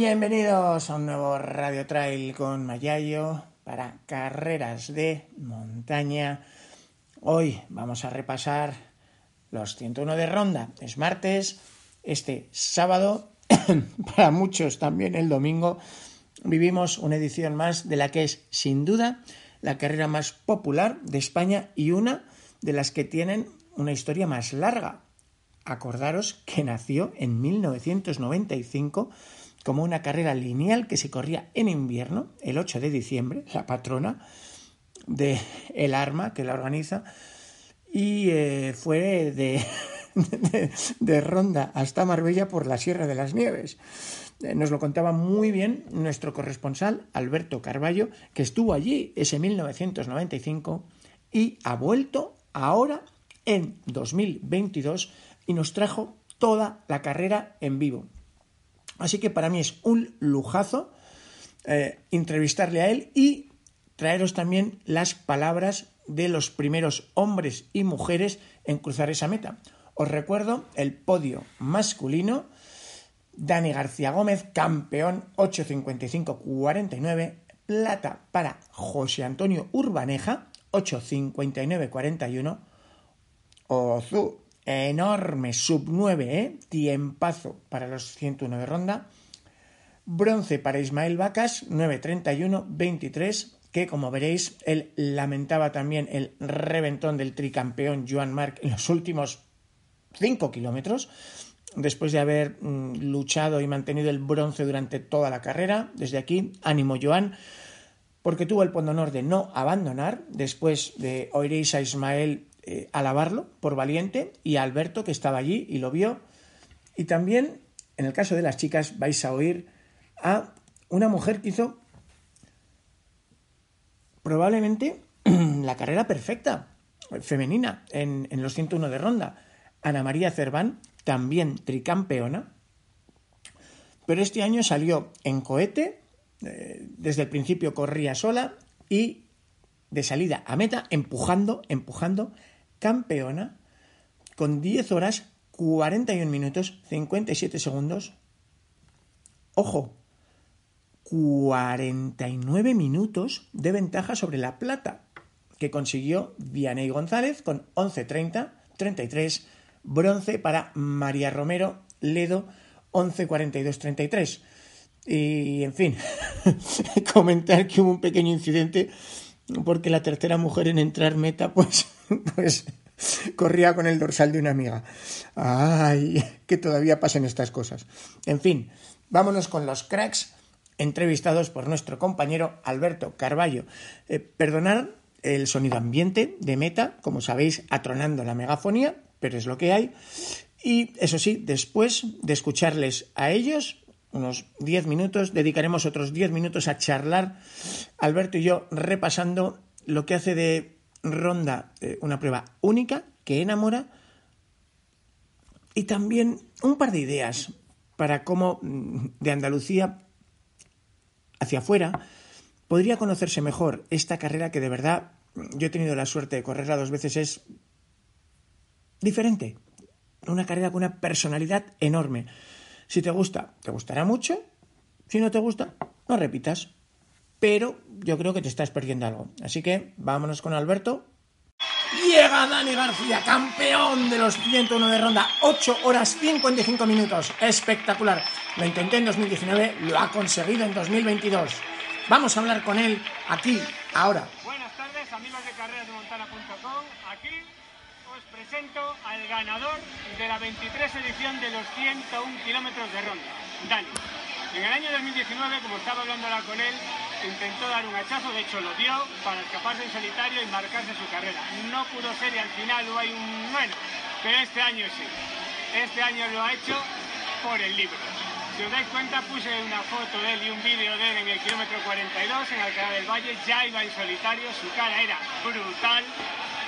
Bienvenidos a un nuevo Radio Trail con Mayayo para carreras de montaña. Hoy vamos a repasar los 101 de ronda. Es martes, este sábado, para muchos también el domingo, vivimos una edición más de la que es sin duda la carrera más popular de España y una de las que tienen una historia más larga. Acordaros que nació en 1995 como una carrera lineal que se corría en invierno, el 8 de diciembre, la patrona de El Arma que la organiza, y eh, fue de, de, Ronda hasta Marbella por la Sierra de las Nieves. Eh, nos lo contaba muy bien nuestro corresponsal, Alberto Carballo, que estuvo allí ese 1995 y ha vuelto ahora en 2022 y nos trajo toda la carrera en vivo. Así que para mí es un lujazo eh, entrevistarle a él y traeros también las palabras de los primeros hombres y mujeres en cruzar esa meta. Os recuerdo el podio masculino. Dani García Gómez, campeón 8.55-49. Plata para José Antonio Urbaneja, 8.59-41. Ozu, enorme, sub 9, ¿eh? tiempazo para los 101 de ronda. Bronce para Ismael Vacas, 9.31-23, que como veréis, él lamentaba también el reventón del tricampeón Joan Marc en los últimos 5 kilómetros, después de haber mm, luchado y mantenido el bronce durante toda la carrera. Desde aquí, ánimo Joan, porque tuvo el honor de no abandonar, después de oiréis a Ismael eh, alabarlo por valiente y a Alberto que estaba allí y lo vio. Y también, en el caso de las chicas, vais a oír a una mujer que hizo probablemente la carrera perfecta femenina en, en los 101 de ronda. Ana María Cerván, también tricampeona, pero este año salió en cohete, eh, desde el principio corría sola y de salida a meta, empujando, empujando, campeona con 10 horas 41 minutos 57 segundos. Ojo, 49 minutos de ventaja sobre la plata que consiguió Vianey González con 11.30, 33, bronce para María Romero Ledo 11.42.33. Y en fin, comentar que hubo un pequeño incidente porque la tercera mujer en entrar meta, pues, pues corría con el dorsal de una amiga. Ay, que todavía pasen estas cosas. En fin, vámonos con los cracks entrevistados por nuestro compañero Alberto Carballo. Eh, perdonar el sonido ambiente de meta, como sabéis, atronando la megafonía, pero es lo que hay. Y eso sí, después de escucharles a ellos, unos 10 minutos, dedicaremos otros 10 minutos a charlar, Alberto y yo, repasando lo que hace de Ronda eh, una prueba única, que enamora, y también un par de ideas para cómo mm, de Andalucía hacia afuera podría conocerse mejor esta carrera que de verdad yo he tenido la suerte de correrla dos veces, es diferente, una carrera con una personalidad enorme. Si te gusta, te gustará mucho. Si no te gusta, no repitas. Pero yo creo que te estás perdiendo algo. Así que vámonos con Alberto. Llega Dani García, campeón de los 101 de ronda. 8 horas 55 minutos. Espectacular. Lo intenté en 2019, lo ha conseguido en 2022. Vamos a hablar con él aquí, ahora. Buenas tardes, amigos de carrerasdemontana.com. Aquí presento al ganador de la 23 edición de los 101 kilómetros de ronda, Dani. En el año 2019, como estaba hablando ahora con él, intentó dar un hachazo, de hecho lo dio, para escaparse en solitario y marcarse su carrera. No pudo ser y al final hubo hay un bueno, pero este año sí. Este año lo ha hecho por el libro. Si os dais cuenta, puse una foto de él y un vídeo de él en el kilómetro 42, en Alcalá del Valle, ya iba en solitario, su cara era brutal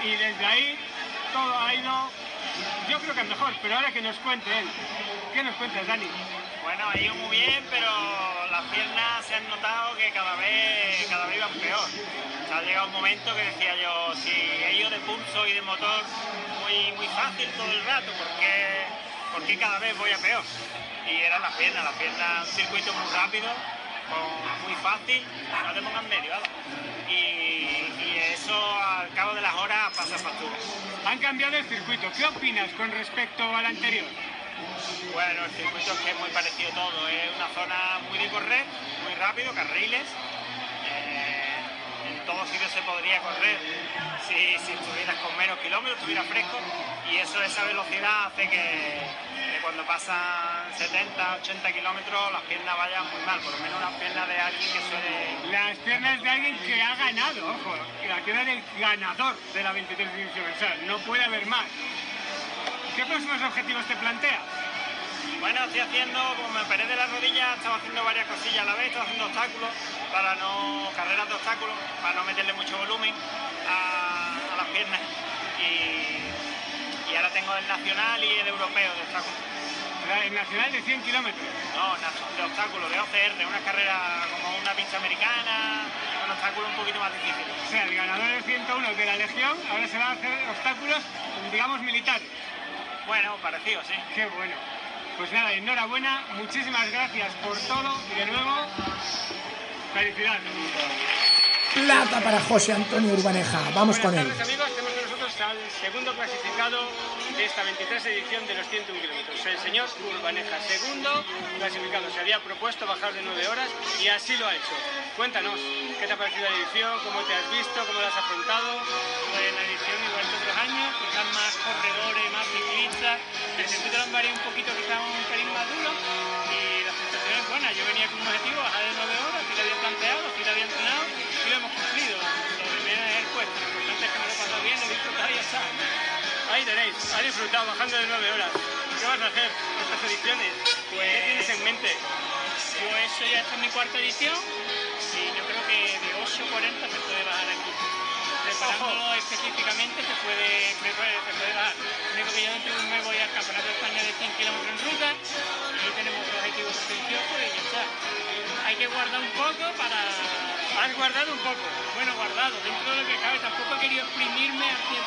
y desde ahí todo ha ido, yo creo que mejor, pero ahora que nos cuente él. ¿Qué nos cuentas, Dani? Bueno, ha ido muy bien, pero las piernas se han notado que cada vez, cada vez iban peor. ha llegado un momento que decía yo, si ido de pulso y de motor muy, muy fácil todo el rato, porque ¿por qué cada vez voy a peor? Y era la pierna, la pierna, un circuito muy rápido, muy fácil, no te pongas medio, Y, y, eso al cabo de las horas pasa factura. Han cambiado el circuito, ¿qué opinas con respecto al anterior? Bueno, el circuito es que es muy parecido todo, es una zona muy de correr, muy rápido, carriles. Eh, en todos sitios se podría correr si, si estuvieras con menos kilómetros, estuviera fresco y eso, esa velocidad hace que, cuando pasan 70, 80 kilómetros las piernas vayan muy mal, por lo menos las piernas de alguien que suele... Las piernas de alguien que ha ganado, ojo, la pierna del ganador de la 23 división, o sea, no puede haber más. ¿Qué próximos objetivos te planteas? Bueno, estoy haciendo, como me operé de la rodilla, estaba haciendo varias cosillas a la vez, estaba haciendo obstáculos, para no, carreras de obstáculos, para no meterle mucho volumen a, las piernas. Y, ahora tengo el nacional y el europeo de obstáculos. ¿El nacional de 100 kilómetros? No, de obstáculos, de OCR, una carrera como una pista americana, un obstáculo un poquito más difícil. O sea, el ganador del 101 de la Legión ahora se va a hacer obstáculos, digamos, militares. Bueno, parecido, sí. Qué bueno. Pues nada, enhorabuena, muchísimas gracias por todo y de nuevo, felicidades. Plata para José Antonio Urbaneja. Vamos con él. amigos, tenemos con nosotros al segundo clasificado de esta 23 edición de los 101 kilómetros, el señor Urbaneja. Segundo clasificado, se había propuesto bajar de 9 horas y así lo ha hecho. Cuéntanos, ¿qué te ha parecido la edición? ¿Cómo te has visto? ¿Cómo la has afrontado? Pues la edición igual que otros años, quizás más corredores, más ciclistas. El circuito lo han variado un poquito, quizás un pelín más duro y la sensación es buena. Yo venía con un objetivo, bajar de 9 horas, así lo había planteado, así lo había entrenado y lo hemos cumplido. Lo primero es el puesto, lo importante es que me lo he pasado bien, lo he disfrutado y ya está. Ahí tenéis, ha disfrutado bajando de 9 horas. ¿Qué vas a hacer estas ediciones? Pues, ¿Qué tienes en mente? Yo eso ya esta es mi cuarta edición y yo creo que de 8.40 se puede bajar aquí. Específicamente se puede, se puede, bajar. Lo único que yo dentro de un mes voy al Campeonato de España de 100 kilómetros en ruta y tenemos un objetivo pretencioso y ya está. Hay que guardar un poco para... ¿Has guardado un poco? Bueno, guardado, dentro de lo que cabe. Tampoco he querido exprimirme al 100%.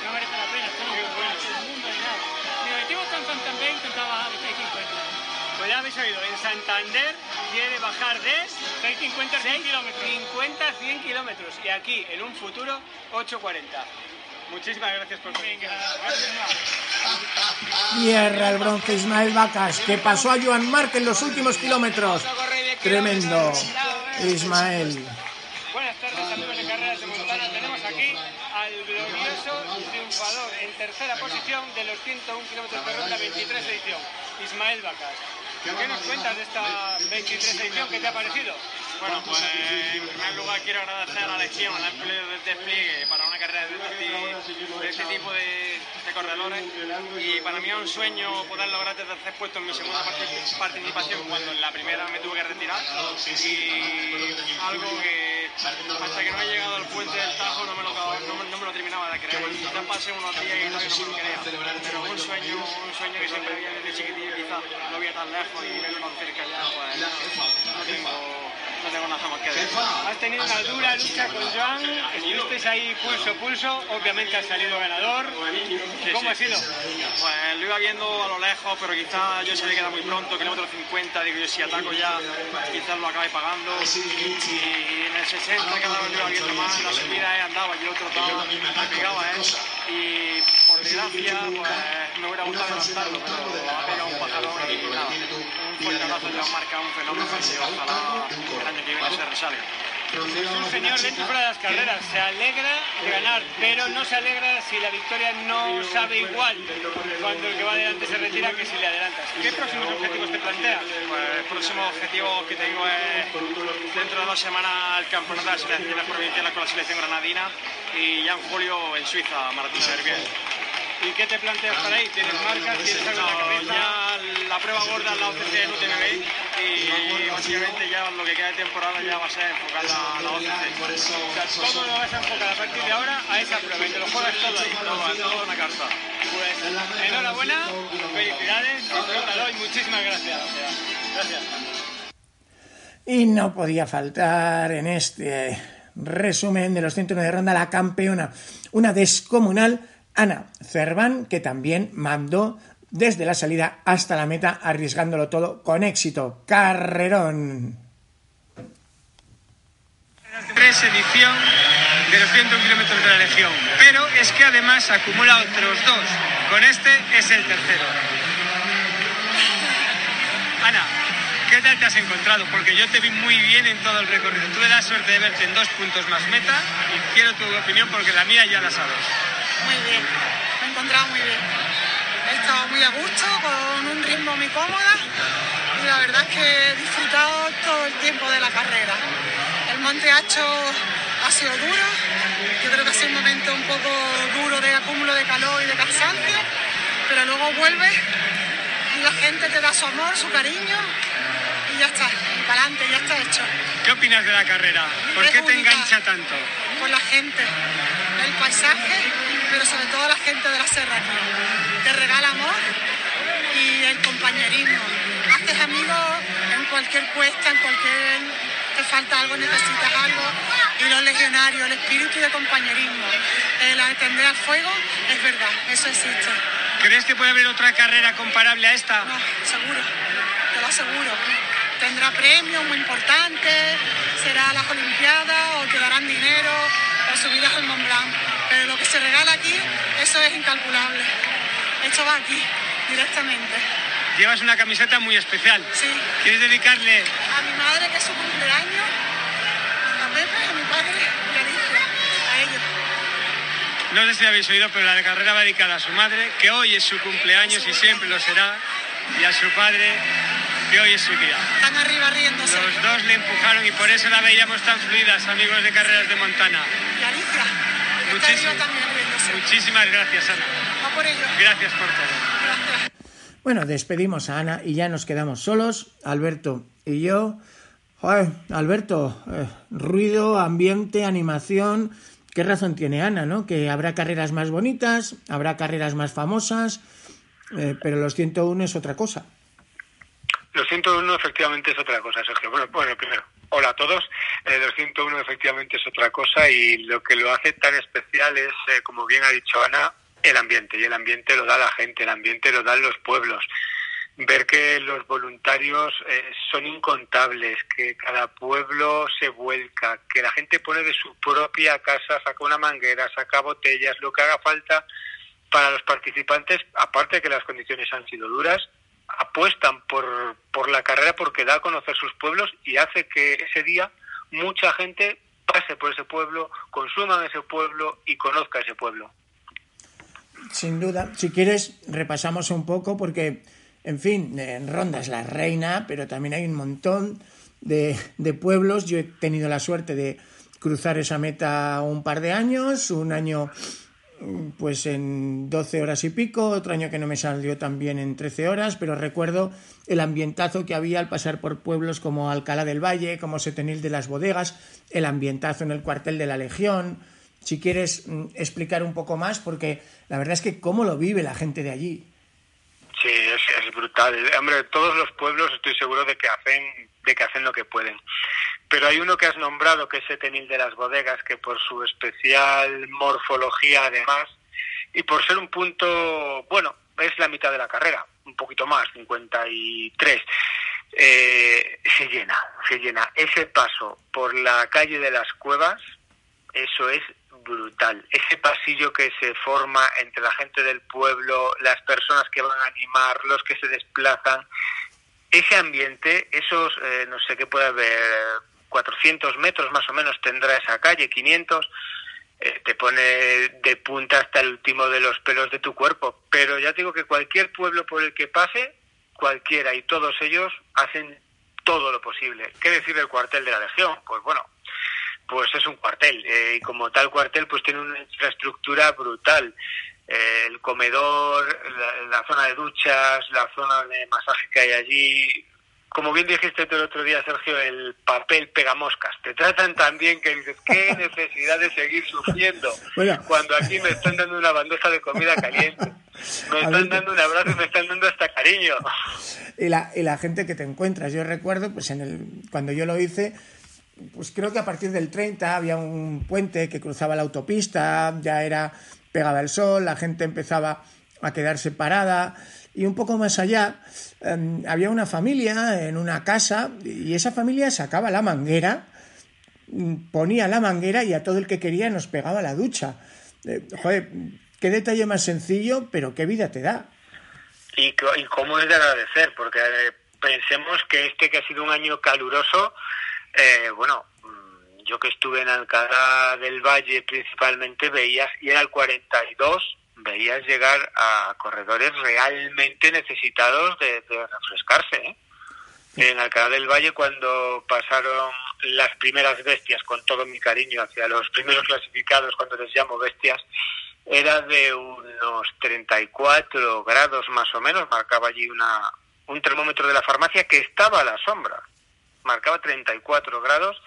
No merece la pena, esto no es bueno. el mundo ni nada. Mi objetivo es tan también intentar bajar de 650. Pues ya habéis oído, en Santander quiere bajar de 650 a 100 kilómetros. 50 a 100 kilómetros y aquí en un futuro 840. Muchísimas gracias por venir. Tierra el bronce Ismael Vacas, que pasó a Joan Marc en los últimos kilómetros. Tremendo. Ismael. Buenas tardes amigos de Carreras de Montana. Tenemos aquí al glorioso triunfador en tercera posición de los 101 kilómetros de ronda 23 edición, Ismael Vacas. ¿Qué nos cuentas de esta 23 edición? ¿Qué te ha parecido? Bueno, pues en primer lugar quiero agradecer a la Legión el despliegue para una carrera de este, este tipo de, corredores y para mí es un sueño poder lograr el tercer puesto en mi segunda participación cuando en la primera me tuve que retirar y algo que hasta que no he llegado al puente del no, lo terminaba de creer. Ya pasé unos días y todavía no me lo creía, pero un sueño, un sueño que siempre había desde chiquitillo quizás no había tan lejos y verlo tan cerca ya, pues no tengo no tengo nada más que decir. Has tenido una dura lucha con Joan, estuvisteis ahí pulso pulso, obviamente has salido ganador. ¿Cómo ha sido? Pues lo iba viendo a lo lejos, pero quizás yo se me queda muy pronto, kilómetro 50, digo yo si ataco ya, quizás lo acabe pagando. Y en el 60 cada vez lo iba viendo más, la subida he andaba y el otro estaba, me pegaba él. Y por desgracia, pues me hubiera gustado adelantarlo, pero ha pegado un pajarón y nada. Un fuerte abrazo ya marca un fenómeno y ojalá el año que viene se resalga. Es un señor lento para las carreras, se alegra de ganar, pero no se alegra si la victoria no sabe igual cuando el que va adelante se retira que si le adelantas. ¿Qué próximos objetivos te planteas? Pues el próximo objetivo que tengo es dentro de dos semanas el campeonato de las selecciones provinciales con la selección granadina y ya en julio en Suiza, Maratón de Verbier. ¿Y qué te planteas para ahí? ¿Tienes marcas? ¿Tienes algo en la cabeza? Ya la prueba gorda la OCC en UTMB y básicamente ya lo que queda de temporada ya va a ser enfocar la, la OCC. O sea, todo lo vas a enfocar a partir de ahora a esa prueba y te lo juegas todo ahí. Todo, todo una carta. Pues enhorabuena, felicidades, disfrútalo y muchísimas gracias. Gracias. Y no podía faltar en este resumen de los 109 de ronda la campeona, una descomunal Ana Cerván, que también mandó desde la salida hasta la meta, arriesgándolo todo con éxito. Carrerón. Tres edición de los 101 kilómetros de la Legión, pero es que además acumula otros dos. Con este es el tercero. Ana, ¿qué tal te has encontrado? Porque yo te vi muy bien en todo el recorrido. Tuve la suerte de verte en dos puntos más meta y quiero tu opinión porque la mía ya la sabes. Muy bien, me he encontrado muy bien. He estado muy a gusto, con un ritmo muy cómoda y la verdad es que he disfrutado todo el tiempo de la carrera. El Monte Hacho ha sido duro, yo creo que ha sido un momento un poco duro de acúmulo de calor y de cansancio, pero luego vuelves y la gente te da su amor, su cariño y ya está, y para adelante, ya está hecho. ¿Qué opinas de la carrera? ¿Por Es qué te engancha tanto? Por la gente, el paisaje, pero sobre todo la gente de la serranía. Te regala amor y el compañerismo. Haces amigos en cualquier cuesta, en cualquier... Te falta algo, necesitas algo. Y los legionarios, el espíritu de compañerismo, el atender al fuego, es verdad, eso existe. ¿Crees que puede haber otra carrera comparable a esta? No, seguro, te lo aseguro. Tendrá premios muy importantes, será las Olimpiadas o te darán dinero o subidas al Mont Blanc. Pero lo que se regala aquí, eso es incalculable. Esto va aquí, directamente. Llevas una camiseta muy especial. Sí, ¿Quieres dedicarle a mi madre que es su cumpleaños, a Pepe, a mi padre y a Alicia, a ellos. No sé si habéis oído, pero la carrera va dedicada a su madre, que hoy es su cumpleaños y siempre lo será, y a su padre, que hoy es su día. Están arriba riéndose. Los dos le empujaron y por eso la veíamos tan fluidas, amigos de Carreras de Montana. Y Alicia, que está Muchísimo. Muchísimas gracias, Ana. Por ellos. Gracias por todo. Gracias. Bueno, despedimos a Ana y ya nos quedamos solos, Alberto y yo. Joder, Alberto, eh, ruido, ambiente, animación. ¿Qué razón tiene Ana, no? Que habrá carreras más bonitas, habrá carreras más famosas, eh, pero los 101 es otra cosa. Los 101 efectivamente es otra cosa, Sergio. Bueno, bueno primero, hola a todos. Eh, los 101 efectivamente es otra cosa y lo que lo hace tan especial es, eh, como bien ha dicho Ana, el ambiente. Y el ambiente lo da la gente, el ambiente lo dan los pueblos. Ver que los voluntarios eh, son incontables, que cada pueblo se vuelca, que la gente pone de su propia casa, saca una manguera, saca botellas, lo que haga falta para los participantes, aparte de que las condiciones han sido duras, apuestan por, por la carrera porque da a conocer sus pueblos y hace que ese día mucha gente pase por ese pueblo, consuma en ese pueblo y conozca ese pueblo. Sin duda. Si quieres, repasamos un poco porque, en fin, en Ronda es la reina, pero también hay un montón de, de pueblos. Yo he tenido la suerte de cruzar esa meta un par de años, un año pues en 12 horas y pico, otro año que no me salió también en 13 horas, pero recuerdo el ambientazo que había al pasar por pueblos como Alcalá del Valle, como Setenil de las Bodegas, el ambientazo en el cuartel de la Legión. Si quieres mm, explicar un poco más, porque la verdad es que cómo lo vive la gente de allí. Sí, es, brutal. Hombre, todos los pueblos estoy seguro de que hacen de que hacen lo que pueden. Pero hay uno que has nombrado, que es Setenil de las Bodegas, que por su especial morfología además, y por ser un punto, bueno, es la mitad de la carrera, un poquito más, 53, eh, se llena, se llena. Ese paso por la calle de las cuevas, eso es brutal. Ese pasillo que se forma entre la gente del pueblo, las personas que van a animar, los que se desplazan, ese ambiente, esos, eh, no sé qué puede haber, 400 metros más o menos tendrá esa calle, 500, eh, te pone de punta hasta el último de los pelos de tu cuerpo. Pero ya te digo que cualquier pueblo por el que pase, cualquiera y todos ellos hacen todo lo posible. ¿Qué decir del cuartel de la Legión? Pues bueno, pues es un cuartel eh, y como tal cuartel pues tiene una infraestructura brutal. Eh, el comedor, la, la, zona de duchas, la zona de masaje que hay allí. Como bien dijiste tú el otro día, Sergio, el papel pegamoscas. Te tratan tan bien que dices, qué necesidad de seguir sufriendo Bueno. cuando aquí me están dando una bandeja de comida caliente. Me están dando un abrazo y me están dando hasta cariño. Y la, y la gente que te encuentras. Yo recuerdo, pues en el, cuando yo lo hice, pues creo que a partir del 30 había un puente que cruzaba la autopista, ya era pegaba el sol, la gente empezaba a quedarse parada y un poco más allá em, había una familia en una casa y esa familia sacaba la manguera, mm, ponía la manguera y a todo el que quería nos pegaba la ducha. Eh, joder, qué detalle más sencillo, pero qué vida te da. Y, y cómo es de agradecer, porque eh, pensemos que este que ha sido un año caluroso, eh, bueno, mm, yo que estuve en Alcalá del Valle principalmente veías, y era el 42, veías llegar a corredores realmente necesitados de, refrescarse. ¿eh? En Alcalá del Valle, cuando pasaron las primeras bestias, con todo mi cariño hacia los primeros clasificados, cuando les llamo bestias, era de unos 34 grados más o menos, marcaba allí una, un termómetro de la farmacia que estaba a la sombra, marcaba 34 grados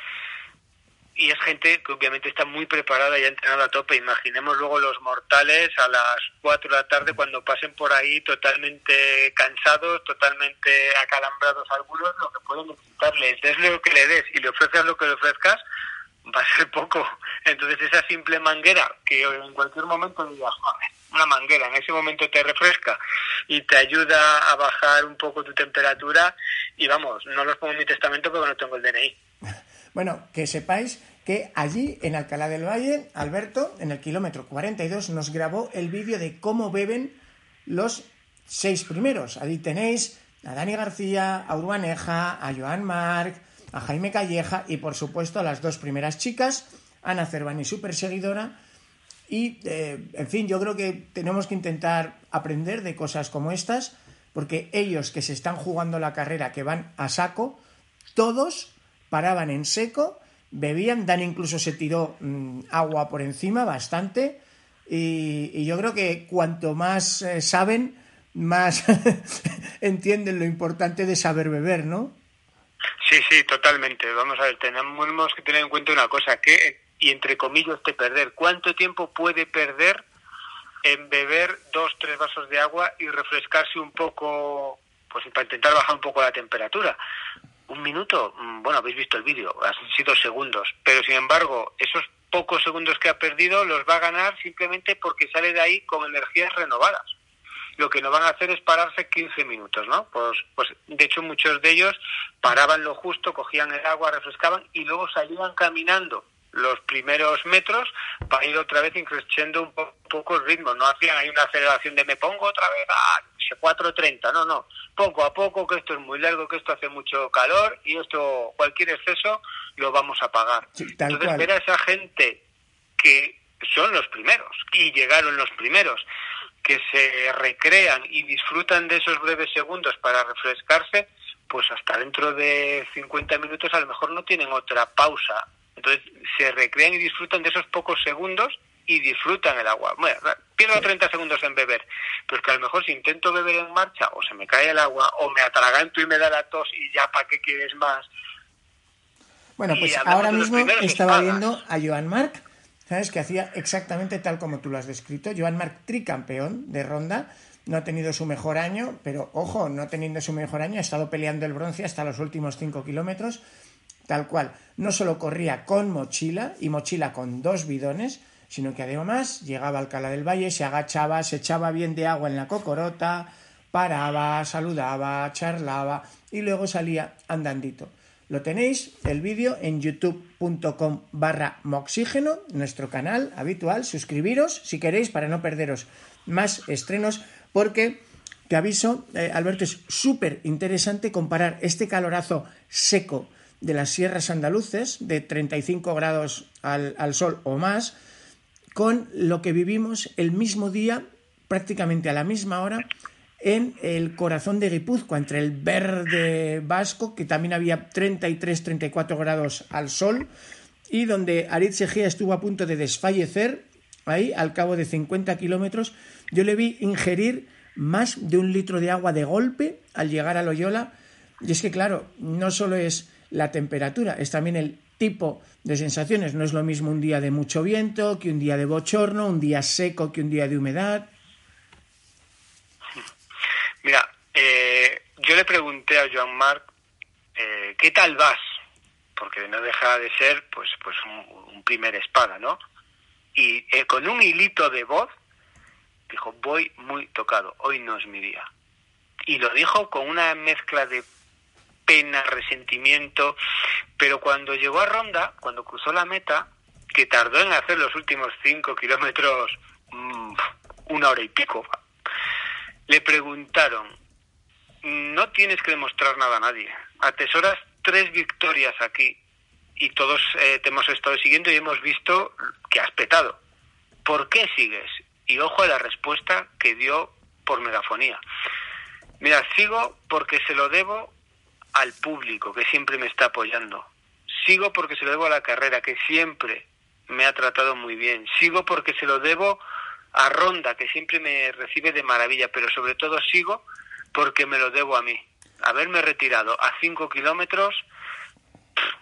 y es gente que obviamente está muy preparada y ha entrenado a tope. Imaginemos luego los mortales a las 4 de la tarde cuando pasen por ahí totalmente cansados, totalmente acalambrados algunos, lo que pueden necesitarles. Des lo que le des y le ofrezcas lo que le ofrezcas, va a ser poco. Entonces esa simple manguera que en cualquier momento digas, una manguera, en ese momento te refresca y te ayuda a bajar un poco tu temperatura y vamos, no los pongo en mi testamento porque no tengo el DNI. Bueno, que sepáis que allí en Alcalá del Valle, Alberto, en el kilómetro 42, nos grabó el vídeo de cómo beben los seis primeros. Allí tenéis a Dani García, a Urbaneja, a Joan Marc, a Jaime Calleja y por supuesto a las dos primeras chicas, Ana Cervani, su perseguidora. Y, eh, en fin, yo creo que tenemos que intentar aprender de cosas como estas, porque ellos que se están jugando la carrera, que van a saco, todos paraban en seco, bebían, Dan incluso se tiró mm, agua por encima bastante y, yo creo que cuanto más eh, saben, más entienden lo importante de saber beber, ¿no? Sí, sí, totalmente. Vamos a ver, tenemos que tener en cuenta una cosa, que, y entre comillas, de perder, ¿cuánto tiempo puede perder en beber dos, tres vasos de agua y refrescarse un poco, pues para intentar bajar un poco la temperatura? Un minuto, mm, bueno, habéis visto el vídeo, han sido segundos, pero sin embargo, esos pocos segundos que ha perdido los va a ganar simplemente porque sale de ahí con energías renovadas. Lo que no van a hacer es pararse 15 minutos, ¿no? Pues, pues de hecho muchos de ellos paraban lo justo, cogían el agua, refrescaban y luego salían caminando los primeros metros para ir otra vez increciendo un poco el ritmo. No hacían ahí una aceleración de me pongo otra vez a 4.30, no, no. Poco a poco, que esto es muy largo, que esto hace mucho calor y esto, cualquier exceso, lo vamos a pagar. Entonces, ver a esa gente que son los primeros y llegaron los primeros que se recrean y disfrutan de esos breves segundos para refrescarse, pues hasta dentro de 50 minutos a lo mejor no tienen otra pausa entonces se recrean y disfrutan de esos pocos segundos y disfrutan el agua. Bueno, pierdo 30 segundos en beber, pero es que a lo mejor si intento beber en marcha o se me cae el agua o me atraganto y me da la tos y ya para qué quieres más. Bueno, pues ahora mismo estaba viendo a Joan Marc, ¿sabes? Que hacía exactamente tal como tú lo has descrito. Joan Marc, tricampeón de ronda, no ha tenido su mejor año, pero ojo, no teniendo su mejor año, ha estado peleando el bronce hasta los últimos 5 kilómetros tal cual. No solo corría con mochila y mochila con dos bidones, sino que además llegaba al Cala del Valle, se agachaba, se echaba bien de agua en la cocorota, paraba, saludaba, charlaba y luego salía andandito. Lo tenéis el vídeo en youtube.com barra moxígeno, nuestro canal habitual. Suscribiros si queréis para no perderos más estrenos, porque te aviso, eh, Alberto, es súper interesante comparar este calorazo seco de las sierras andaluces, de 35 grados al, sol o más, con lo que vivimos el mismo día, prácticamente a la misma hora, en el corazón de Guipúzcoa, entre el verde vasco, que también había 33-34 grados al sol, y donde Aritz Egea estuvo a punto de desfallecer, ahí al cabo de 50 kilómetros, yo le vi ingerir más de un litro de agua de golpe al llegar a Loyola, y es que claro, no solo es la temperatura, es también el tipo de sensaciones. No es lo mismo un día de mucho viento que un día de bochorno, un día seco que un día de humedad. Mira, eh, yo le pregunté a Joan Marc, eh, ¿qué tal vas? Porque no deja de ser pues, pues un, primer espada, ¿no? Y eh, con un hilito de voz dijo, voy muy tocado, hoy no es mi día. y lo dijo con una mezcla de pena, resentimiento, pero cuando llegó a Ronda, cuando cruzó la meta, que tardó en hacer los últimos cinco kilómetros mm, una hora y pico, le preguntaron, no tienes que demostrar nada a nadie, atesoras tres victorias aquí y todos eh, te hemos estado siguiendo y hemos visto que has petado. ¿Por qué sigues? Y ojo a la respuesta que dio por megafonía. Mira, sigo porque se lo debo al público que siempre me está apoyando. Sigo porque se lo debo a la carrera que siempre me ha tratado muy bien. Sigo porque se lo debo a Ronda que siempre me recibe de maravilla, pero sobre todo sigo porque me lo debo a mí. Haberme retirado a cinco kilómetros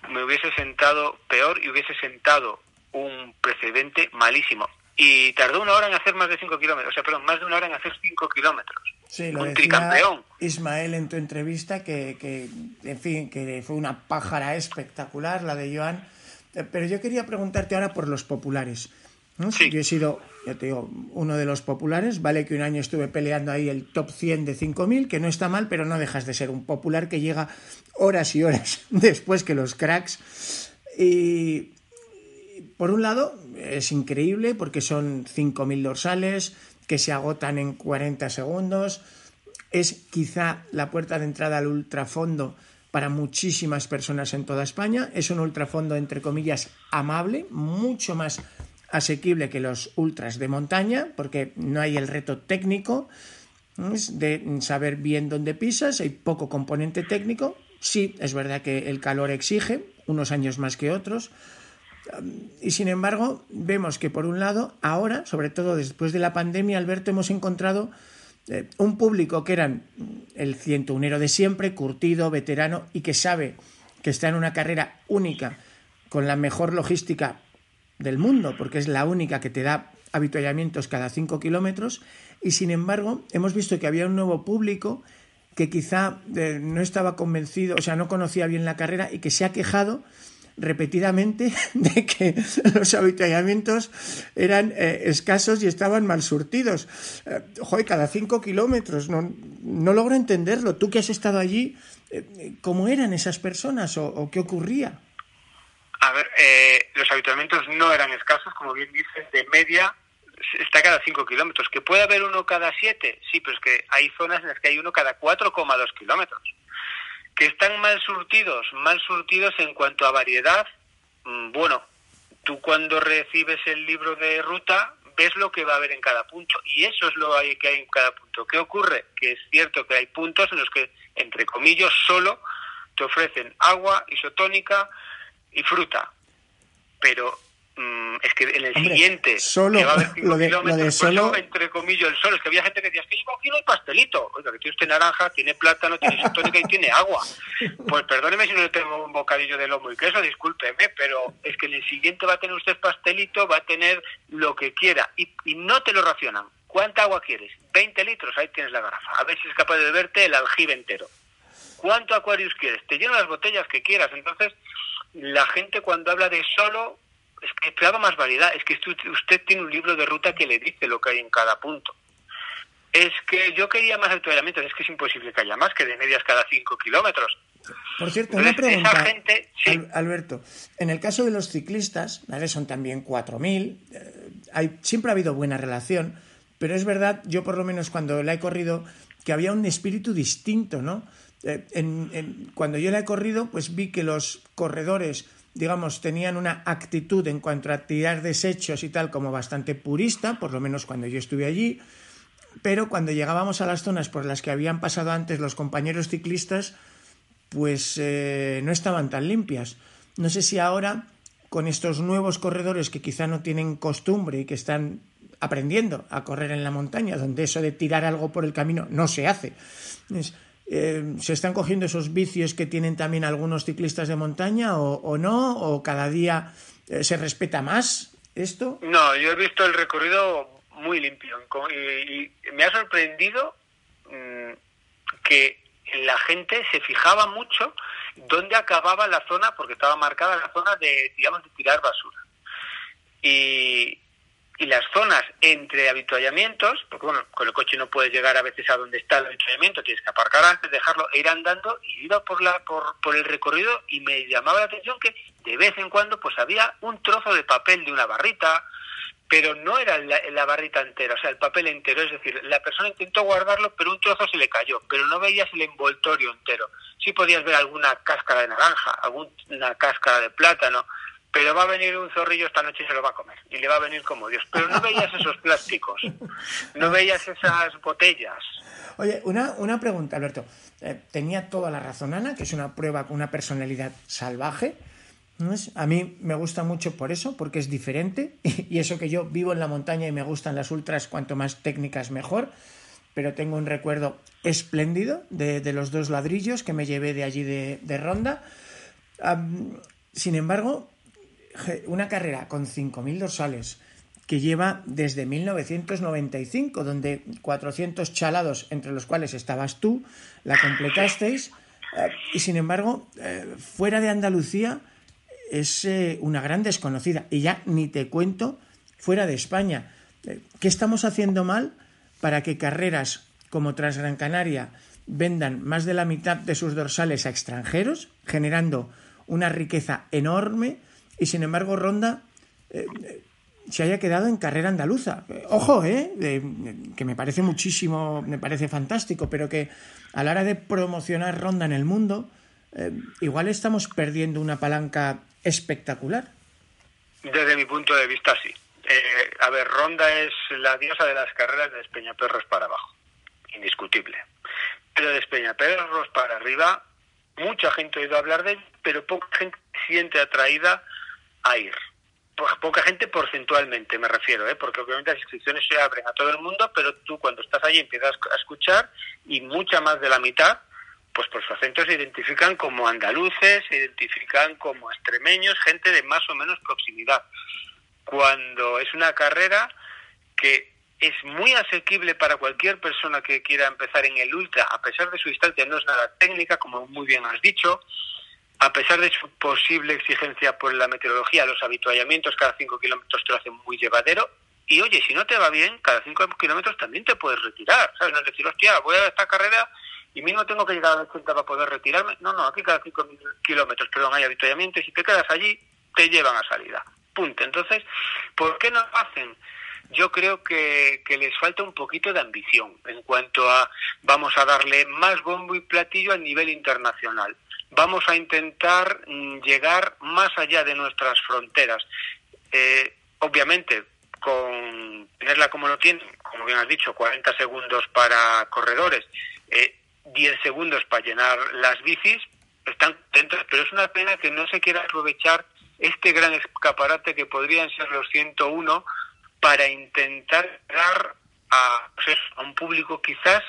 me hubiese sentado peor y hubiese sentado un precedente malísimo. Y tardó una hora en hacer más de cinco kilómetros, o sea, perdón, más de una hora en hacer cinco kilómetros. Sí, lo decía Ismael en tu entrevista, que, que, en fin, que fue una pájara espectacular la de Joan. Eh, pero yo quería preguntarte ahora por los populares. Yo he sido, ya te digo, uno de los populares. Vale que un año estuve peleando ahí el top 100 de 5.000, que no está mal, pero no dejas de ser un popular que llega horas y horas después que los cracks. Y por un lado, es increíble porque son 5.000 dorsales que se agotan en 40 segundos. Es quizá la puerta de entrada al ultrafondo para muchísimas personas en toda España. Es un ultrafondo, entre comillas, amable, mucho más asequible que los ultras de montaña, porque no hay el reto técnico de saber bien dónde pisas, hay poco componente técnico. Sí, es verdad que el calor exige, unos años más que otros. Y sin embargo, vemos que por un lado, ahora, sobre todo después de la pandemia, Alberto, hemos encontrado eh, un público que eran el cientunero de siempre, curtido, veterano y que sabe que está en una carrera única con la mejor logística del mundo, porque es la única que te da habituallamientos cada cinco kilómetros, y sin embargo hemos visto que había un nuevo público que quizá eh, no estaba convencido, o sea, no conocía bien la carrera y que se ha quejado repetidamente de que los habituallamientos eran eh, escasos y estaban mal surtidos. Eh, joder, cada cinco kilómetros, no, no logro entenderlo. Tú que has estado allí, ¿cómo eran esas personas o qué ocurría? A ver, eh, los habituamientos no eran escasos, como bien dices, de media está cada 5 kilómetros. ¿Que puede haber uno cada 7? Sí, pero es que hay zonas en las que hay uno cada 4,2 kilómetros. ¿Que están mal surtidos? Mal surtidos en cuanto a variedad. Mm, bueno, tú cuando recibes el libro de ruta ves lo que va a haber en cada punto y eso es lo que hay en cada punto. ¿Qué ocurre? Que es cierto que hay puntos en los que, entre comillas, solo te ofrecen agua isotónica, y fruta. Pero mm, es que en el siguiente solo, que va a haber lo de, lo de pues solo... entre comillas, el solo, es que había gente que decía, es que llevo kilo de pastelito. Oiga, que tiene usted naranja, tiene plátano, tiene isotónica y tiene agua. Pues perdóneme si no le tengo un bocadillo de lomo y queso, discúlpeme, pero es que en el siguiente va a tener usted pastelito, va a tener lo que quiera y, y no te lo racionan. ¿Cuánta agua quieres? 20 litros, ahí tienes la garrafa. A ver si es capaz de beberte el aljibe entero. ¿Cuánto Aquarius quieres? Te lleno las botellas que quieras. Entonces, la gente cuando habla de solo, es que esperaba más variedad. Es que usted tiene un libro de ruta que le dice lo que hay en cada punto. Es que yo quería más entrenamientos, es que es imposible que haya más, que de medias cada 5 kilómetros. Por cierto, una pregunta, Alberto. En el caso de los ciclistas, ¿vale? son también 4.000, eh, hay, siempre ha habido buena relación, pero es verdad, yo por lo menos cuando la he corrido, que había un espíritu distinto, ¿no? Eh, en, cuando yo la he corrido, pues vi que los corredores, digamos, tenían una actitud en cuanto a tirar desechos y tal como bastante purista, por lo menos cuando yo estuve allí, pero cuando llegábamos a las zonas por las que habían pasado antes los compañeros ciclistas, pues eh, no estaban tan limpias. No sé si ahora, con estos nuevos corredores que quizá no tienen costumbre y que están aprendiendo a correr en la montaña, donde eso de tirar algo por el camino no se hace. Eh, ¿Se están cogiendo esos vicios que tienen también algunos ciclistas de montaña o, no? ¿O cada día eh, se respeta más esto? No, yo he visto el recorrido muy limpio y, me ha sorprendido mm, que la gente se fijaba mucho dónde acababa la zona, porque estaba marcada la zona de, digamos, de tirar basura. Y, y las zonas entre habituallamientos, porque bueno, con el coche no puedes llegar a veces a donde está el habituallamiento, tienes que aparcar antes, dejarlo e ir andando, y iba por la por, por el recorrido y me llamaba la atención que de vez en cuando pues había un trozo de papel de una barrita, pero no era la, barrita entera, o sea, el papel entero, es decir, la persona intentó guardarlo, pero un trozo se le cayó, pero no veías el envoltorio entero. Sí podías ver alguna cáscara de naranja, alguna cáscara de plátano, pero va a venir un zorrillo esta noche y se lo va a comer, y le va a venir como Dios. Pero no veías esos plásticos, no veías esas botellas. Oye, una, una pregunta, Alberto. Eh, tenía toda la razón Ana, que es una prueba con una personalidad salvaje, a mí me gusta mucho por eso, porque es diferente y eso que yo vivo en la montaña y me gustan las ultras, cuanto más técnicas mejor, pero tengo un recuerdo espléndido de, los dos ladrillos que me llevé de allí de, Ronda. sin embargo, una carrera con 5.000 dorsales que lleva desde 1995, donde 400 chalados, entre los cuales estabas tú, la completasteis, eh, y sin embargo, eh, fuera de Andalucía, es eh, una gran desconocida. Y ya ni te cuento fuera de España. ¿Qué estamos haciendo mal para que carreras como Transgran Canaria vendan más de la mitad de sus dorsales a extranjeros, generando una riqueza enorme y sin embargo Ronda eh, se haya quedado en carrera andaluza. Ojo, ¿eh? que me parece muchísimo, me parece fantástico, pero que a la hora de promocionar Ronda en el mundo, igual estamos perdiendo una palanca espectacular. Desde mi punto de vista, sí. Eh, a ver, Ronda es la diosa de las carreras de Despeñaperros para abajo, indiscutible. Pero de Despeñaperros para arriba, mucha gente ha oído hablar de él, pero poca gente siente atraída a ir. Poca gente porcentualmente, me refiero, ¿eh? porque obviamente las inscripciones se abren a todo el mundo, pero tú cuando estás allí empiezas a escuchar y mucha más de la mitad pues por su acento se identifican como andaluces, se identifican como extremeños, gente de más o menos proximidad. Cuando es una carrera que es muy asequible para cualquier persona que quiera empezar en el ultra, a pesar de su distancia, no es nada técnica, como muy bien has dicho, a pesar de su posible exigencia por la meteorología, los habituallamientos cada cinco kilómetros te lo hacen muy llevadero, y oye, si no te va bien, cada cinco kilómetros también te puedes retirar, ¿sabes? No es decir, hostia, voy a esta carrera y mismo tengo que llegar a la 80 para poder retirarme. No, no, aquí cada 5 kilómetros, perdón, hay habituallamiento y si te quedas allí, te llevan a salida. Punto. Entonces, ¿por qué no lo hacen? Yo creo que les falta un poquito de ambición en cuanto a vamos a darle más bombo y platillo a nivel internacional. Vamos a intentar mm, llegar más allá de nuestras fronteras. Eh, obviamente, con tenerla como lo tienen, como bien has dicho, 40 segundos para corredores, eh, 10 segundos para llenar las bicis, están contentos, pero es una pena que no se quiera aprovechar este gran escaparate que podrían ser los 101 para intentar dar pues a un público quizás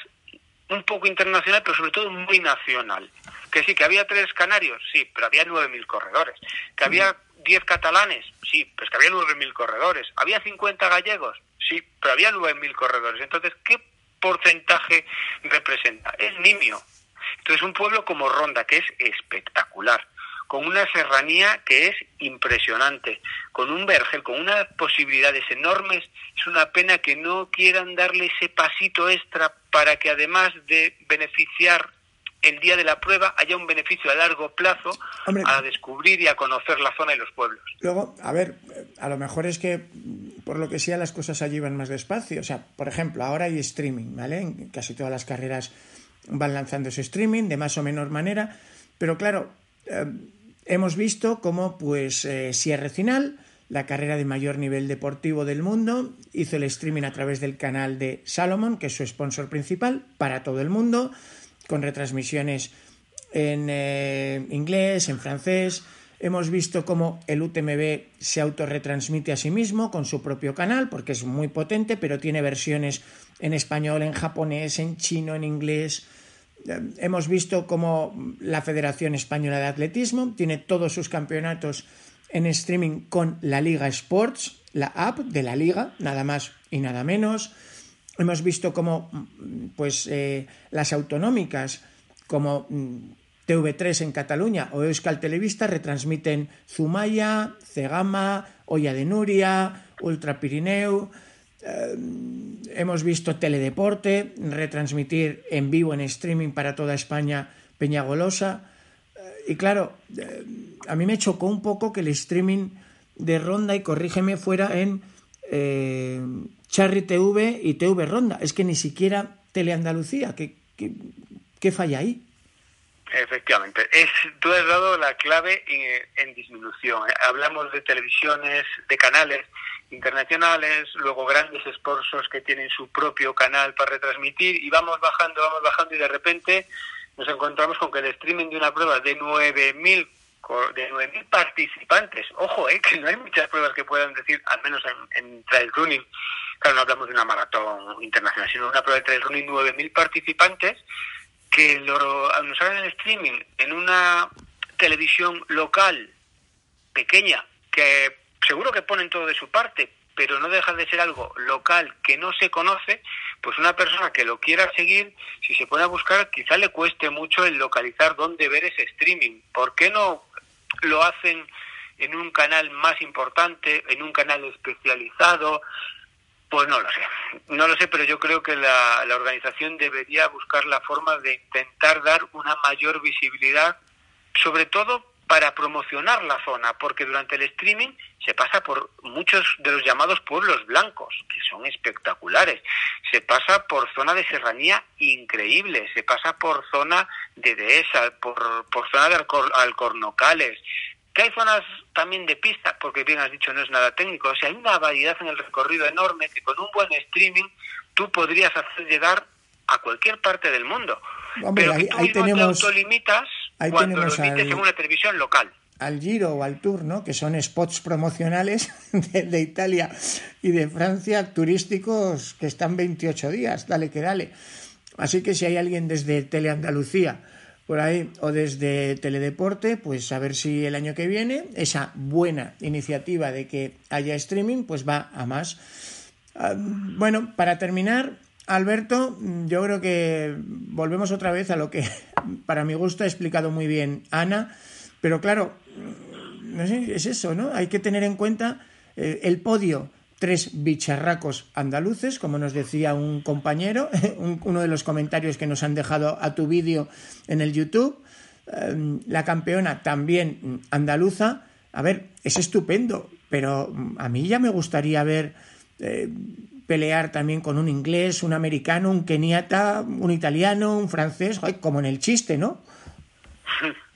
un poco internacional, pero sobre todo muy nacional. Que sí, que había tres canarios, sí, pero había 9.000 corredores. Que había 10 catalanes, sí, pues que había 9.000 corredores. Había 50 gallegos, sí, pero había 9.000 corredores. Entonces, ¿qué porcentaje representa? Es nimio. Entonces un pueblo como Ronda, que es espectacular, con una serranía que es impresionante, con un vergel, con unas posibilidades enormes, es una pena que no quieran darle ese pasito extra para que además de beneficiar el día de la prueba haya un beneficio a largo plazo a descubrir y a conocer la zona y los pueblos. Luego, a ver, a lo mejor es que por lo que sea las cosas allí van más despacio. O sea, por ejemplo, ahora hay streaming, ¿vale? En casi todas las carreras van lanzando ese streaming de más o menor manera, pero claro, eh, hemos visto cómo pues eh, Sierra Final, la carrera de mayor nivel deportivo del mundo, hizo el streaming a través del canal de Salomon, que es su sponsor principal, para todo el mundo con retransmisiones en eh, inglés, en francés. Hemos visto cómo el UTMB se autorretransmite a sí mismo con su propio canal, porque es muy potente, pero tiene versiones en español, en japonés, en chino, en inglés. Eh, hemos visto cómo la Federación Española de Atletismo tiene todos sus campeonatos en streaming con la Liga Sports, la app de la liga, nada más y nada menos. Hemos visto cómo pues, eh, las autonómicas, como mm, TV3 en Cataluña o Euskal Televista retransmiten Zumaya, Cegama, Olla de Nuria, Ultra Pirineu. Eh, hemos visto Teledeporte retransmitir en vivo en streaming para toda España Peñagolosa. Eh, y claro, eh, a mí me chocó un poco que el streaming de Ronda, y corrígeme, fuera en Charry TV y TV Ronda. Es que ni siquiera Teleandalucía. ¿Qué, qué, qué falla ahí? Efectivamente, es, tú has dado la clave en, disminución. ¿eh? Hablamos de televisiones, de canales internacionales, luego grandes esfuerzos que tienen su propio canal para retransmitir y vamos bajando, vamos bajando y de repente nos encontramos con que el streaming de una prueba de 9.000 de 9.000 participantes, ojo, eh, que no hay muchas pruebas que puedan decir, al menos en, en trail running, claro, no hablamos de una maratón internacional, sino una prueba de trail running, 9.000 participantes, que lo, nos hagan el streaming en una televisión local pequeña, que seguro que ponen todo de su parte, pero no deja de ser algo local que no se conoce, pues una persona que lo quiera seguir, si se pone a buscar, quizá le cueste mucho el localizar dónde ver ese streaming. ¿Por qué no lo hacen en un canal más importante, en un canal especializado? Pues no lo sé, no lo sé, pero yo creo que la, la, organización debería buscar la forma de intentar dar una mayor visibilidad, sobre todo para promocionar la zona, porque durante el streaming se pasa por muchos de los llamados pueblos blancos, que son espectaculares, se pasa por zona de serranía increíble, se pasa por zona de dehesa, por, por zona de alcornocales, que hay zonas también de pista, porque bien has dicho, no es nada técnico. O sea, hay una variedad en el recorrido enorme que con un buen streaming tú podrías hacer llegar a cualquier parte del mundo. Pero ahí, que tú ahí tenemos, te autolimitas ahí cuando lo emites al, en una televisión local. Al Giro o al Tour, ¿no? Que son spots promocionales de, de Italia y de Francia turísticos que están 28 días. Dale que dale. Así que si hay alguien desde Teleandalucía por ahí o desde Teledeporte, pues a ver si el año que viene esa buena iniciativa de que haya streaming, pues va a más. Ah, bueno, para terminar, Alberto, yo creo que volvemos otra vez a lo que para mi gusto ha explicado muy bien Ana, pero claro, no sé, es eso, ¿no? Hay que tener en cuenta eh, el podio tres bicharracos andaluces, como nos decía un compañero, uno de los comentarios que nos han dejado a tu vídeo en el YouTube. Em, la campeona también andaluza. A ver, es estupendo, pero a mí ya me gustaría ver eh, pelear también con un inglés, un americano, un keniata, un italiano, un francés, como en el chiste, ¿no?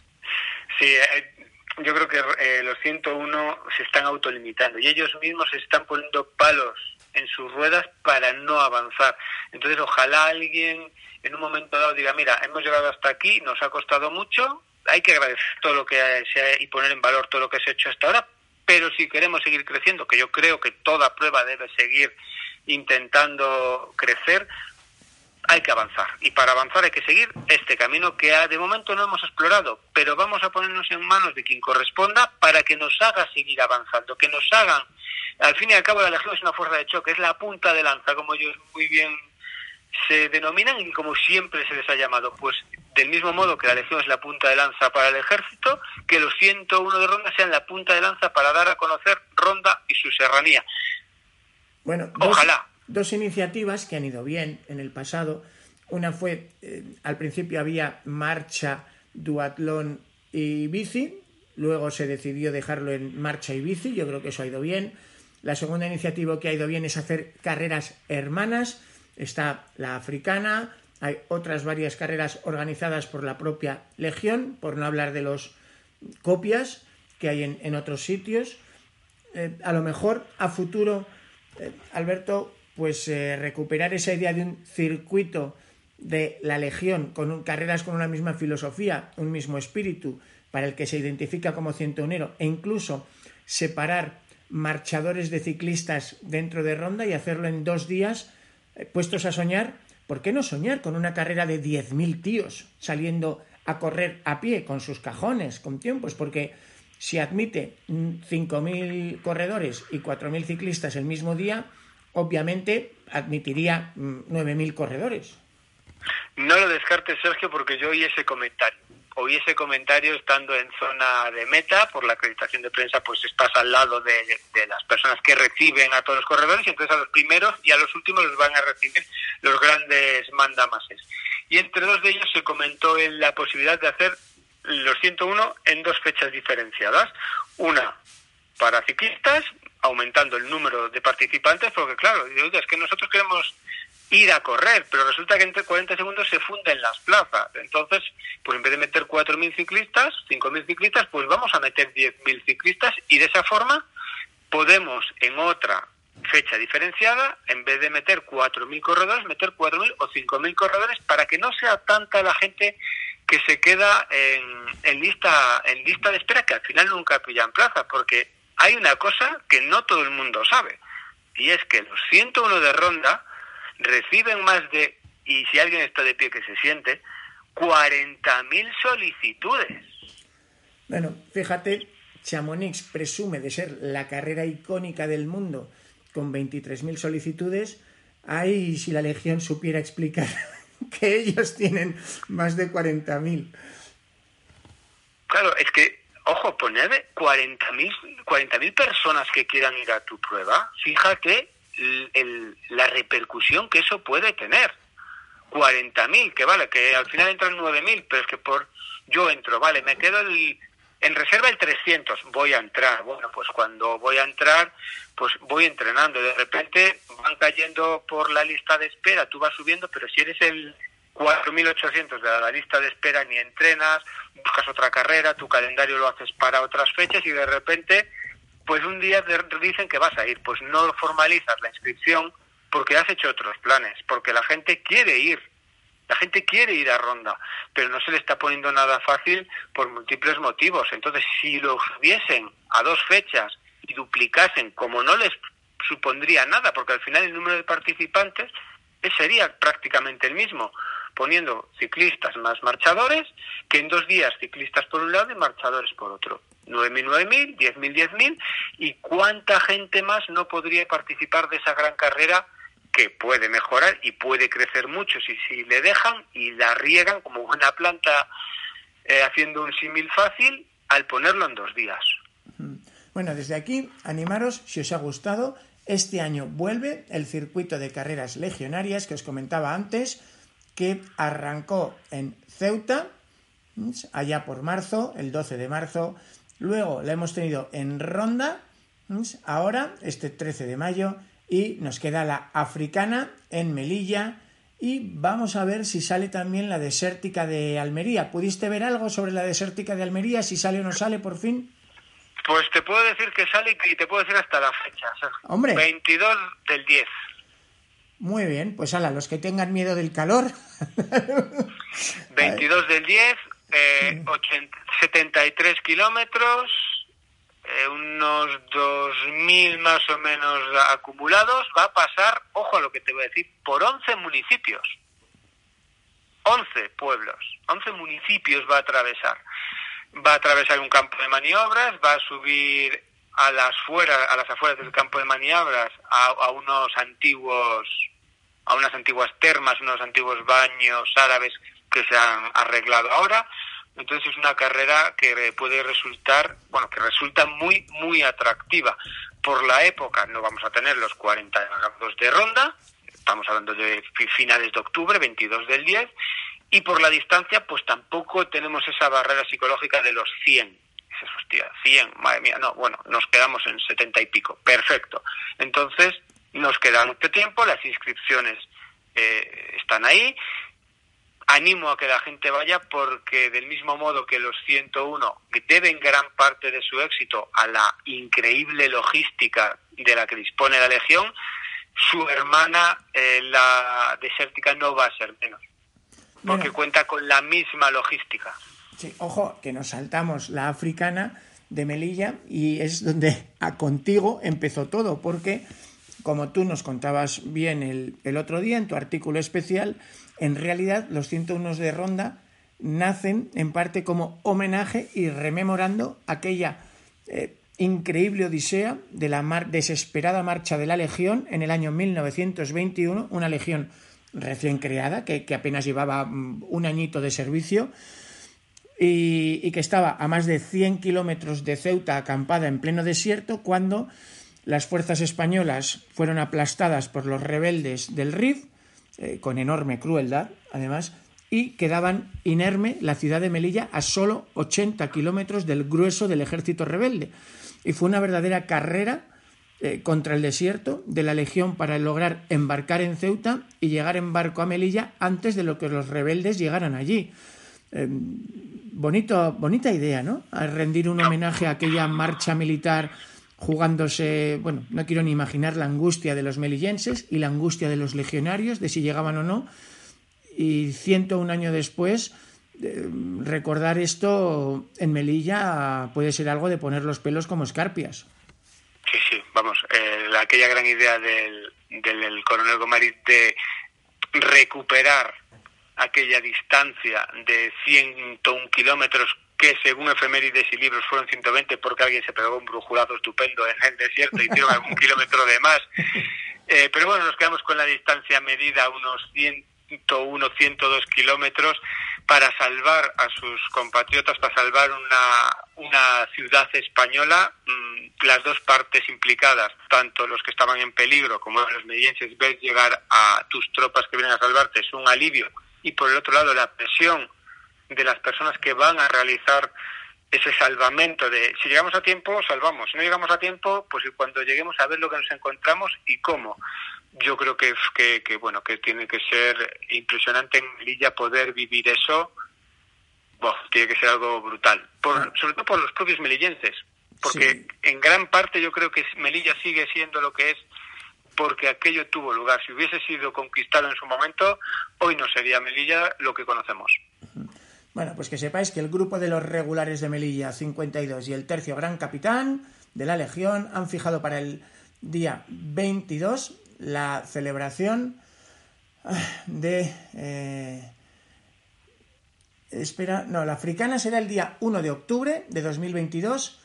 Sí, eh, yo creo que eh, los 101 se están autolimitando y ellos mismos se están poniendo palos en sus ruedas para no avanzar. Entonces, ojalá alguien en un momento dado diga, mira, hemos llegado hasta aquí, nos ha costado mucho, hay que agradecer todo lo que se ha, y poner en valor todo lo que se ha hecho hasta ahora, pero si queremos seguir creciendo, que yo creo que toda prueba debe seguir intentando crecer, hay que avanzar. Y para avanzar hay que seguir este camino que de momento no hemos explorado, pero vamos a ponernos en manos de quien corresponda para que nos haga seguir avanzando, que nos hagan. Al fin y al cabo, la Legión es una fuerza de choque, es la punta de lanza, como ellos muy bien se denominan y como siempre se les ha llamado. Pues del mismo modo que la Legión es la punta de lanza para el ejército, que los 101 de Ronda sean la punta de lanza para dar a conocer Ronda y su serranía. Bueno, ojalá dos iniciativas que han ido bien en el pasado. Una fue, eh, al principio había marcha, duatlón y bici, luego se decidió dejarlo en marcha y bici, yo creo que eso ha ido bien. La segunda iniciativa que ha ido bien es hacer carreras hermanas, está la africana, hay otras varias carreras organizadas por la propia Legión, por no hablar de los copias que hay en, otros sitios. Eh, a lo mejor a futuro, eh, Alberto, pues eh, recuperar esa idea de un circuito de la Legión con carreras con una misma filosofía, un mismo espíritu, para el que se identifica como centonero, e incluso separar marchadores de ciclistas dentro de ronda y hacerlo en dos días, eh, puestos a soñar, ¿por qué no soñar con una carrera de 10.000 tíos saliendo a correr a pie con sus cajones, con tiempos? Porque si admite 5.000 corredores y 4.000 ciclistas el mismo día, obviamente admitiría 9.000 mm, corredores. No lo descartes, Sergio, porque yo oí ese comentario. oí ese comentario estando en zona de meta, por la acreditación de prensa, pues estás al lado de, las personas que reciben a todos los corredores, y entonces a los primeros y a los últimos los van a recibir los grandes mandamases. Y entre dos de ellos se comentó en la posibilidad de hacer los 101 en dos fechas diferenciadas. Una para ciclistas, aumentando el número de participantes, porque claro, es que nosotros queremos ir a correr, pero resulta que entre 40 segundos se funden las plazas. Entonces, pues en vez de meter 4.000 ciclistas, 5.000 ciclistas, pues vamos a meter 10.000 ciclistas y de esa forma podemos en otra fecha diferenciada, en vez de meter 4.000 corredores, meter 4.000 o 5.000 corredores para que no sea tanta la gente que se queda en, en, lista en lista de espera que al final nunca pillan plaza, porque hay una cosa que no todo el mundo sabe, y es que los 101 de ronda reciben más de, y si alguien está de pie que se siente, 40.000 solicitudes. Bueno, fíjate, Chamonix presume de ser la carrera icónica del mundo con 23.000 solicitudes. Ay, si la Legión supiera explicar que ellos tienen más de 40.000. Claro, es que, ojo, poner 40.000 40 personas que quieran ir a tu prueba, fíjate el, la repercusión que eso puede tener. 40.000, que vale, que al final entran 9.000, pero es que por yo entro, vale, me quedo el, en reserva el 300, voy a entrar. Bueno, pues cuando voy a entrar, pues voy entrenando. De repente van cayendo por la lista de espera, tú vas subiendo, pero si eres el 4.800 de la lista de espera, ni entrenas, buscas otra carrera, tu calendario lo haces para otras fechas y de repente pues un día te dicen que vas a ir, pues no formalizas la inscripción porque has hecho otros planes, porque la gente quiere ir, la gente quiere ir a ronda, pero no se le está poniendo nada fácil por múltiples motivos. Entonces, si lo hubiesen a dos fechas y duplicasen, como no les supondría nada, porque al final el número de participantes sería prácticamente el mismo, poniendo ciclistas más marchadores, que en dos días ciclistas por un lado y marchadores por otro. 9.000, 9.000, 10.000, 10.000, y cuánta gente más no podría participar de esa gran carrera que puede mejorar y puede crecer mucho si, si le dejan y la riegan como una planta eh, haciendo un símil fácil al ponerlo en dos días. Bueno, desde aquí, animaros si os ha gustado. Este año vuelve el circuito de carreras legionarias que os comentaba antes, que arrancó en Ceuta, allá por marzo, el 12 de marzo, Luego la hemos tenido en Ronda, ahora, este 13 de mayo, y nos queda la africana en Melilla. Y vamos a ver si sale también la desértica de Almería. ¿Pudiste ver algo sobre la desértica de Almería? Si sale o no sale por fin. Pues te puedo decir que sale y te puedo decir hasta la fecha. Hombre. 22 del 10. Muy bien, pues a los que tengan miedo del calor. 22 del 10, eh, 73 kilómetros, eh, unos 2.000 más o menos acumulados, va a pasar, ojo a lo que te voy a decir, por 11 municipios. 11 pueblos, 11 municipios va a atravesar. Va a atravesar un campo de maniobras, va a subir a las fueras, a las afueras del campo de maniobras a, a unos antiguos a unas antiguas termas, unos antiguos baños árabes que se han arreglado ahora. Entonces es una carrera que puede resultar, bueno, que resulta muy, muy atractiva. Por la época no vamos a tener los 40 grados de ronda, estamos hablando de finales de octubre, 22 del 10, y por la distancia pues tampoco tenemos esa barrera psicológica de los 100. Dices, hostia, 100, madre mía, no, bueno, nos quedamos en 70 y pico, perfecto. Entonces nos queda mucho tiempo, las inscripciones eh, están ahí animo a que la gente vaya porque del mismo modo que los 101 deben gran parte de su éxito a la increíble logística de la que dispone la Legión, su hermana, eh, la desértica, no va a ser menos, porque cuenta con la misma logística. Sí, ojo, que nos saltamos la africana de Melilla y es donde a contigo empezó todo, porque como tú nos contabas bien el, otro día en tu artículo especial, en realidad, los 101 de Ronda nacen en parte como homenaje y rememorando aquella eh, increíble odisea de la desesperada marcha de la Legión en el año 1921, una legión recién creada que, apenas llevaba mm, un añito de servicio y, que estaba a más de 100 kilómetros de Ceuta acampada en pleno desierto cuando las fuerzas españolas fueron aplastadas por los rebeldes del Rif, eh, con enorme crueldad, además, y quedaban inerme la ciudad de Melilla a solo 80 kilómetros del grueso del ejército rebelde. Y fue una verdadera carrera eh, contra el desierto de la Legión para lograr embarcar en Ceuta y llegar en barco a Melilla antes de lo que los rebeldes llegaran allí. Eh, bonito, bonita idea, ¿no? Rendir un homenaje a aquella marcha militar jugándose, bueno, no quiero ni imaginar la angustia de los melillenses y la angustia de los legionarios de si llegaban o no. Y 101 años después, eh, recordar esto en Melilla puede ser algo de poner los pelos como escarpias. Sí, sí, vamos, aquella gran idea del, del coronel Gomarit de recuperar aquella distancia de 101 kilómetros que según efemérides y libros fueron 120 porque alguien se pegó un brujulado estupendo en el desierto y hicieron algún kilómetro de más. Eh, pero bueno, nos quedamos con la distancia medida, unos 101, 102 kilómetros, para salvar a sus compatriotas, para salvar una, una ciudad española, mm, las dos partes implicadas, tanto los que estaban en peligro como los medienses, ver llegar a tus tropas que vienen a salvarte es un alivio y por el otro lado la presión de las personas que van a realizar ese salvamento de si llegamos a tiempo, salvamos, si no llegamos a tiempo, pues cuando lleguemos a ver lo que nos encontramos y cómo. Yo creo que, que, bueno, que tiene que ser impresionante en Melilla poder vivir eso. tiene que ser algo brutal, por, sobre todo por los propios melillenses, porque en gran parte yo creo que Melilla sigue siendo lo que es porque aquello tuvo lugar. Si hubiese sido conquistado en su momento, hoy no sería Melilla lo que conocemos. Bueno, pues que sepáis que el grupo de los regulares de Melilla 52 y el tercio Gran Capitán de la Legión han fijado para el día 22 la celebración ah, de... Eh, espera, no, la africana será el día 1 de octubre de 2022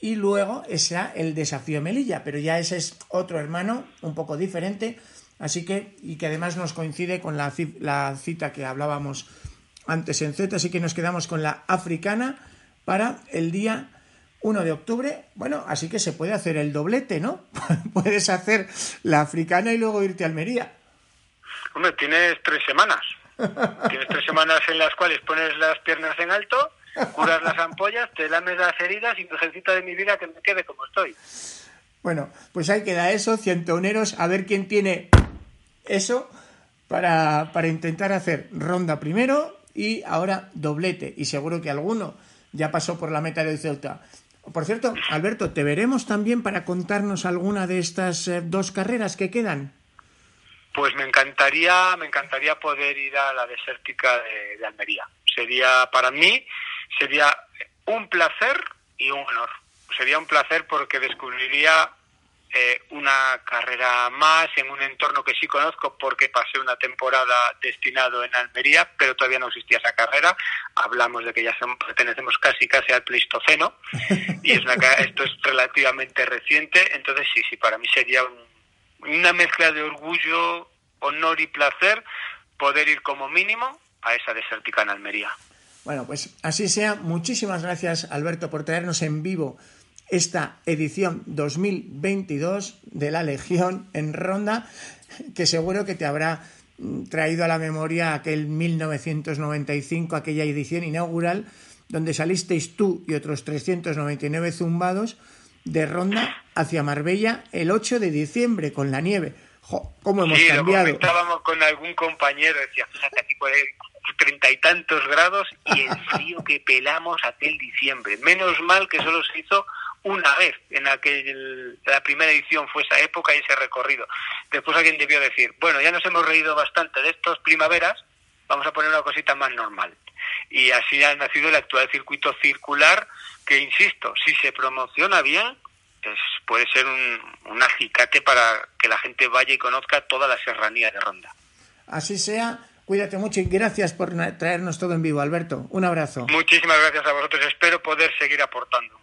y luego será el desafío Melilla, pero ya ese es otro hermano, un poco diferente, así que, y que además nos coincide con la, la cita que hablábamos antes en Z, así que nos quedamos con la africana para el día 1 de octubre. Bueno, así que se puede hacer el doblete, ¿no? Puedes hacer la africana y luego irte a Almería. Hombre, tienes tres semanas. tienes tres semanas en las cuales pones las piernas en alto curas las ampollas, te lames las heridas y necesito de mi vida que me quede como estoy. Bueno, pues ahí queda eso, cientoneros, a ver quién tiene eso para, para intentar hacer ronda primero y ahora doblete. Y seguro que alguno ya pasó por la meta de Ceuta. Por cierto, Alberto, ¿te veremos también para contarnos alguna de estas eh, dos carreras que quedan? Pues me encantaría, me encantaría poder ir a la desértica de Almería. Sería para mí sería un placer y un honor. Sería un placer porque descubriría eh, una carrera más en un entorno que sí conozco porque pasé una temporada destinado en Almería, pero todavía no existía esa carrera. Hablamos de que ya pertenecemos casi casi al Pleistoceno y es esto es relativamente reciente, entonces sí, sí, para mí sería una mezcla de orgullo, honor y placer poder ir como mínimo a esa desértica en Almería. Bueno, pues así sea. Muchísimas gracias, Alberto, por traernos en vivo esta edición 2022 de la Legión en Ronda, que seguro que te habrá mm, traído a la memoria aquel 1995, aquella edición inaugural, donde salisteis tú y otros 399 zumbados de Ronda hacia Marbella el 8 de diciembre con la nieve. ¿Cómo hemos cambiado? Lo con algún compañero, decía, fíjate, aquí puede treinta y tantos grados y el frío que pelamos aquel diciembre. Menos mal que solo se hizo una vez en aquel, la primera edición fue esa época y ese recorrido. Después alguien debió decir, bueno, ya nos hemos reído bastante de estos primaveras, vamos a poner una cosita más normal. Y así ha nacido el actual circuito circular que, insisto, si se promociona bien, pues puede ser un, un acicate para que la gente vaya y conozca toda la serranía de Ronda. Así sea Cuídate mucho y gracias por traernos todo en vivo, Alberto. Un abrazo. Muchísimas gracias a vosotros. Espero poder seguir aportando.